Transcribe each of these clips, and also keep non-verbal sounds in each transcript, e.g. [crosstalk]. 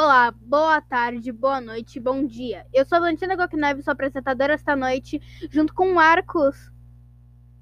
Olá, boa tarde, boa noite, bom dia. Eu sou a Valentina Gok Neves, sou apresentadora esta noite, junto com o Marcos.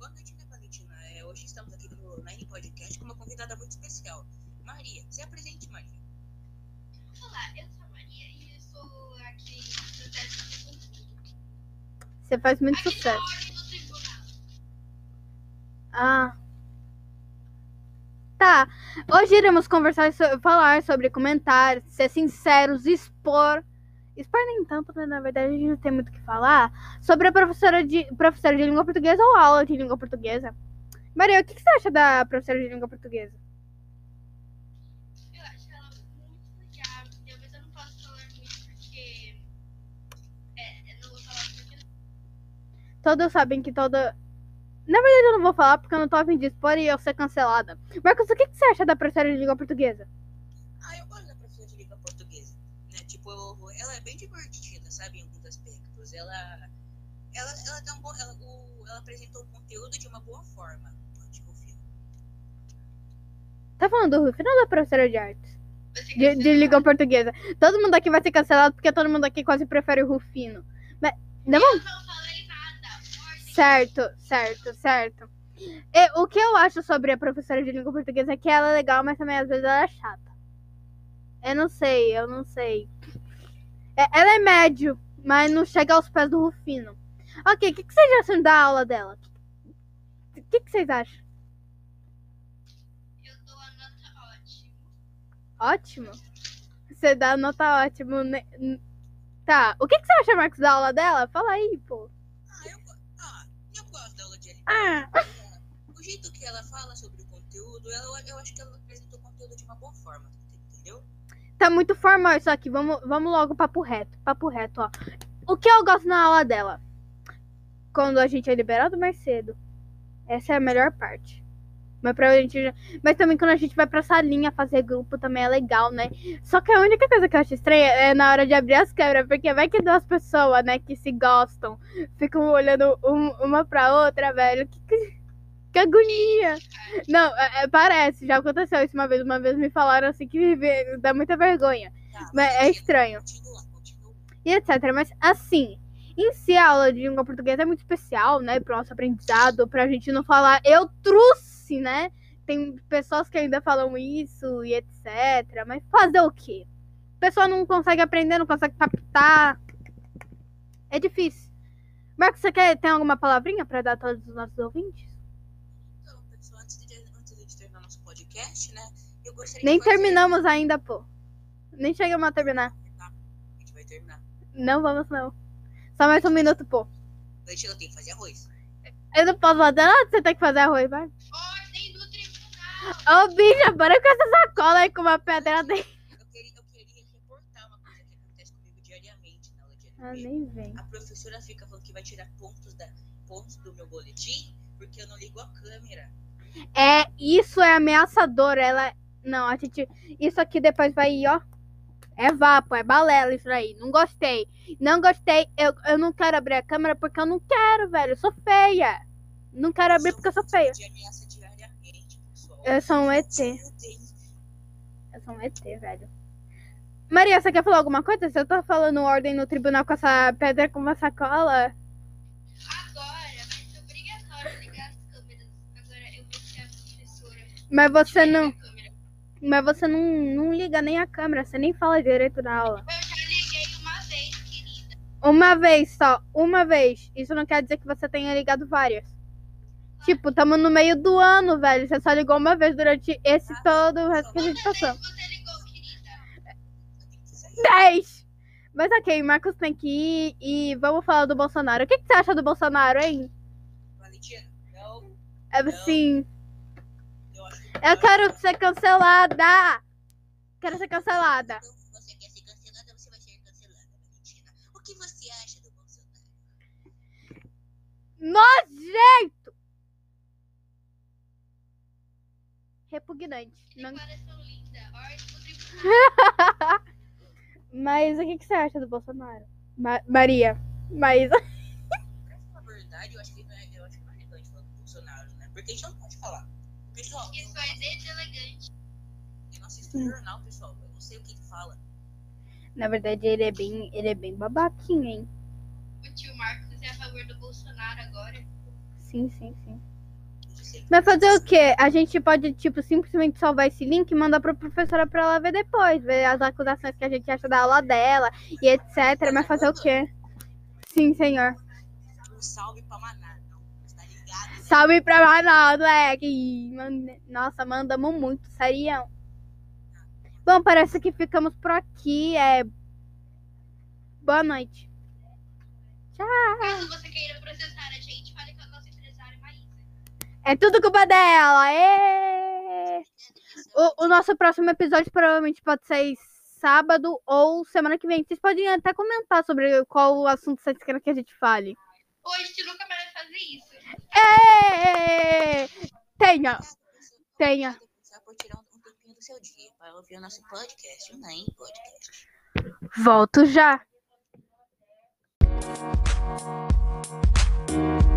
Boa noite, né, Valentina? É, hoje estamos aqui no Nine Podcast com uma convidada muito especial. Maria, se apresente, Maria. Olá, eu sou a Maria e eu estou aqui no teste Você faz muito Aqui na sucesso. ordem do tribunal. Ah. Tá. Hoje iremos conversar, so- falar sobre comentários, ser sinceros, expor. Expor nem tanto, né? Na verdade, a gente não tem muito o que falar. Sobre a professora de, professora de língua portuguesa ou aula de língua portuguesa. Maria, o que, que você acha da professora de língua portuguesa? Eu acho ela muito legal, entendeu? Mas eu não posso falar muito porque. É, eu não vou falar porque. Todos sabem que toda. Na verdade, eu não vou falar porque eu não tô a fim de expor e eu ser cancelada. Marcos, o que, que você acha da professora de língua portuguesa? Ah, eu gosto da professora de língua portuguesa. Né? Tipo, ela é bem divertida, sabe, em alguns aspectos. Ela. Ela, ela, dá um bom, ela, o- ela apresentou o conteúdo de uma boa forma. Tipo, filme. Tá falando do Rufino ou da professora de artes? De, de língua portuguesa. Todo mundo aqui vai ser cancelado porque todo mundo aqui quase prefere o Rufino. Mas. Não, não. Ordem. Certo, certo, certo. E, o que eu acho sobre a professora de língua portuguesa é que ela é legal, mas também às vezes ela é chata. Eu não sei, eu não sei. É- ela é médio, mas não chega aos pés do Rufino. Ok, o que, que vocês acham da aula dela? O que, que vocês acham? Eu dou a nota ótima. Ótimo. Você dá nota ótimo. né? Tá, o que, que você acha, Marcos, da aula dela? Fala aí, pô. Ah, O jeito que ela fala sobre o conteúdo, ela, eu acho que ela apresentou o conteúdo de uma boa forma, entendeu? tá muito formal isso aqui. Vamos, vamos logo papo reto. Papo reto, ó. O que eu gosto na aula dela? Quando a gente é liberado mais cedo. Essa é a melhor parte. Mas, pra gente, mas também quando a gente vai pra salinha fazer grupo também é legal, né? Só que a única coisa que eu acho estranha é na hora de abrir as câmeras, porque vai que duas pessoas, né, que se gostam, ficam olhando um- uma pra outra, velho. Que, que, que agonia! Não, é- é, parece, já aconteceu isso uma vez. Uma vez me falaram assim que dá muita vergonha. Tá, Mas é estranho. E etc. Mas assim, em si a aula de língua portuguesa é muito especial, né? Pro nosso aprendizado, pra gente não falar eu trouxe, né? Tem pessoas que ainda falam isso e etc. Mas fazer o quê? A pessoa não consegue aprender, não consegue captar. É difícil. Marcos, você quer, tem alguma palavrinha pra dar a todos os nossos ouvintes? Então, pessoal, antes de, antes de terminar nosso podcast, né? Eu gostaria Nem de fazer- terminamos ainda, pô. Nem chegamos a terminar. Tá, A gente vai terminar. Não vamos, não. Só mais um minuto, pô. Tem que fazer arroz. Eu não posso fazer nada, você tem que fazer arroz, vai. Ô, bicha, para com essa sacola aí com uma pedra dentro. Eu queria, eu queria reportar uma coisa que acontece comigo diariamente na aula de. Ah, nem vem. A professora fica falando que vai tirar pontos, da, pontos do meu boletim porque eu não ligo a câmera. É, isso é ameaçador. Ela. Não, a gente. Isso aqui depois vai ir, ó. É vapo, é balela isso aí. Não gostei. Não gostei. Eu, eu não quero abrir a câmera porque eu não quero, velho. Eu sou feia. Não quero abrir porque eu sou feia. De ameaça. Eu sou um ET. Eu sou um ET, velho. Maria, você quer falar alguma coisa? Você tá falando ordem no tribunal com essa pedra com uma sacola? Agora vai ser obrigatório ligar as câmeras. Agora eu vou ser a professora. Mas você não. Mas você não, não liga nem a câmera, você nem fala direito na aula. Eu já liguei uma vez, querida. Uma vez só, uma vez. Isso não quer dizer que você tenha ligado várias. Tipo, tamo no meio do ano, velho. Você só ligou uma vez durante esse todo o resto que a gente passou. Dez! Mas ok, Marcos tem que ir e vamos falar do Bolsonaro. O que, que você acha do Bolsonaro, hein? Valentina, não. É assim, Eu acho que eu quero ser cancelada! Quero ser cancelada. Você quer ser cancelada, você vai ser cancelada, Valentina. O que você acha do Bolsonaro? Nojento! Repugnante. Não tribunal. [laughs] Mas o que, que você acha do Bolsonaro? Ma- Maria. Mas. [laughs] Pra falar a verdade, eu acho que não é, eu acho que não é relevante falar do Bolsonaro, né? Porque a gente não pode falar. Pessoal, Isso é deselegante. eu não assisto jornal, pessoal. Eu não sei o que que fala. Na verdade, ele é bem, ele é bem babaquinho, hein? O tio Marcos é a favor do Bolsonaro agora. Sim, sim, sim. Mas fazer o quê? A gente pode, tipo, simplesmente salvar esse link e mandar pra professora pra ela ver depois, ver as acusações que a gente acha da aula dela e etc. Mas fazer o quê? Sim, senhor. Um salve pra não. Tá ligado? Salve pra Manaus, moleque! Man- Nossa, mandamos muito, sério. Bom, parece que ficamos por aqui. É... Boa noite. Caso você queira processar É tudo culpa dela. Ê! O, o nosso próximo episódio provavelmente pode ser sábado ou semana que vem. Vocês podem até comentar sobre qual o assunto vocês querem que a gente fale. Hoje, você nunca mais vai fazer isso. Ê! Tenha, tenha. Só por tirar um tempinho do seu dia para ouvir o nosso podcast, o NAM Podcast. Volto já.